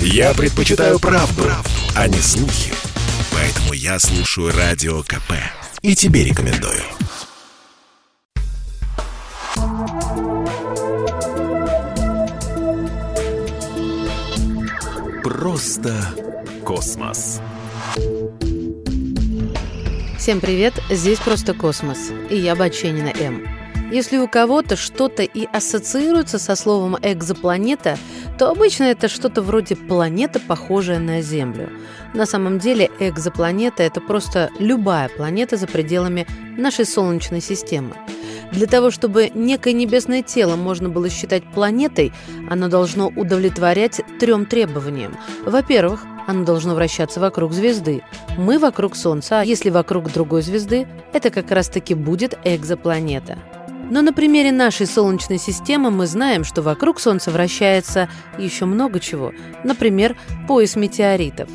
Я предпочитаю правду, правду, а не слухи. Поэтому я слушаю Радио КП. И тебе рекомендую. Просто космос. Всем привет, здесь «Просто космос» и я Баченина М. Если у кого-то что-то и ассоциируется со словом «экзопланета», то обычно это что-то вроде планета, похожая на Землю. На самом деле экзопланета – это просто любая планета за пределами нашей Солнечной системы. Для того, чтобы некое небесное тело можно было считать планетой, оно должно удовлетворять трем требованиям. Во-первых, оно должно вращаться вокруг звезды. Мы вокруг Солнца, а если вокруг другой звезды, это как раз-таки будет экзопланета. Но на примере нашей Солнечной системы мы знаем, что вокруг Солнца вращается еще много чего, например, пояс метеоритов.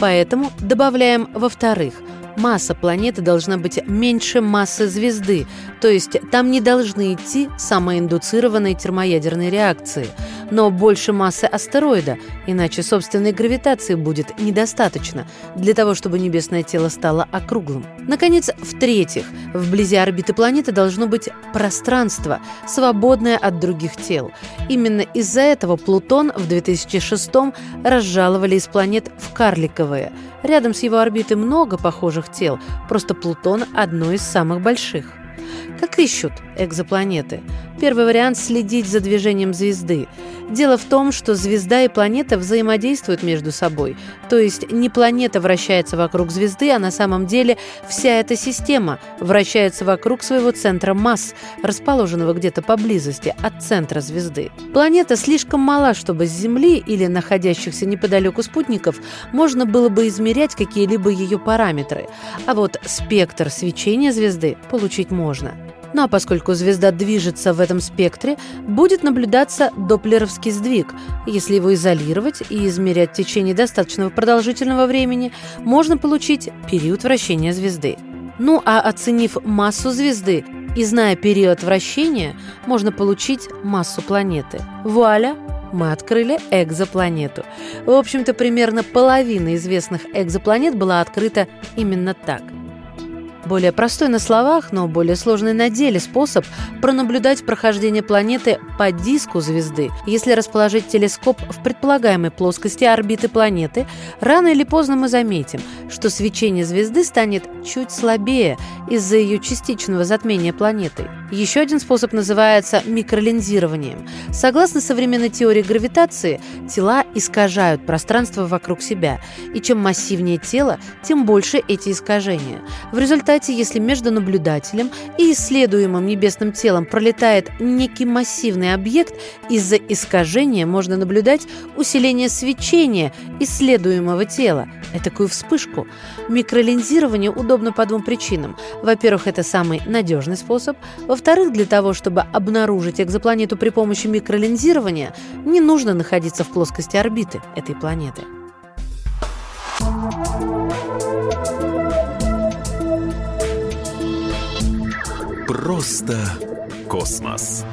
Поэтому добавляем во-вторых – масса планеты должна быть меньше массы звезды, то есть там не должны идти самоиндуцированные термоядерные реакции, но больше массы астероида, иначе собственной гравитации будет недостаточно для того, чтобы небесное тело стало округлым. Наконец, в-третьих, вблизи орбиты планеты должно быть пространство, свободное от других тел. Именно из-за этого Плутон в 2006 разжаловали из планет в карликовые – Рядом с его орбитой много похожих тел, просто Плутон – одно из самых больших. Как ищут экзопланеты? Первый вариант – следить за движением звезды. Дело в том, что звезда и планета взаимодействуют между собой. То есть не планета вращается вокруг звезды, а на самом деле вся эта система вращается вокруг своего центра масс, расположенного где-то поблизости от центра звезды. Планета слишком мала, чтобы с Земли или находящихся неподалеку спутников можно было бы измерять какие-либо ее параметры. А вот спектр свечения звезды получить можно. Ну а поскольку звезда движется в этом спектре, будет наблюдаться доплеровский сдвиг. Если его изолировать и измерять в течение достаточно продолжительного времени, можно получить период вращения звезды. Ну а оценив массу звезды и зная период вращения, можно получить массу планеты. Вуаля! мы открыли экзопланету. В общем-то, примерно половина известных экзопланет была открыта именно так – более простой на словах, но более сложный на деле способ пронаблюдать прохождение планеты по диску звезды. Если расположить телескоп в предполагаемой плоскости орбиты планеты, рано или поздно мы заметим, что свечение звезды станет чуть слабее из-за ее частичного затмения планетой. Еще один способ называется микролинзированием. Согласно современной теории гравитации, тела искажают пространство вокруг себя, и чем массивнее тело, тем больше эти искажения. В результате, если между наблюдателем и исследуемым небесным телом пролетает некий массивный объект, из-за искажения можно наблюдать усиление свечения исследуемого тела, такую вспышку. Микролинзирование удобно по двум причинам. Во-первых, это самый надежный способ. Во-вторых, для того, чтобы обнаружить экзопланету при помощи микролинзирования, не нужно находиться в плоскости орбиты этой планеты. Просто космос.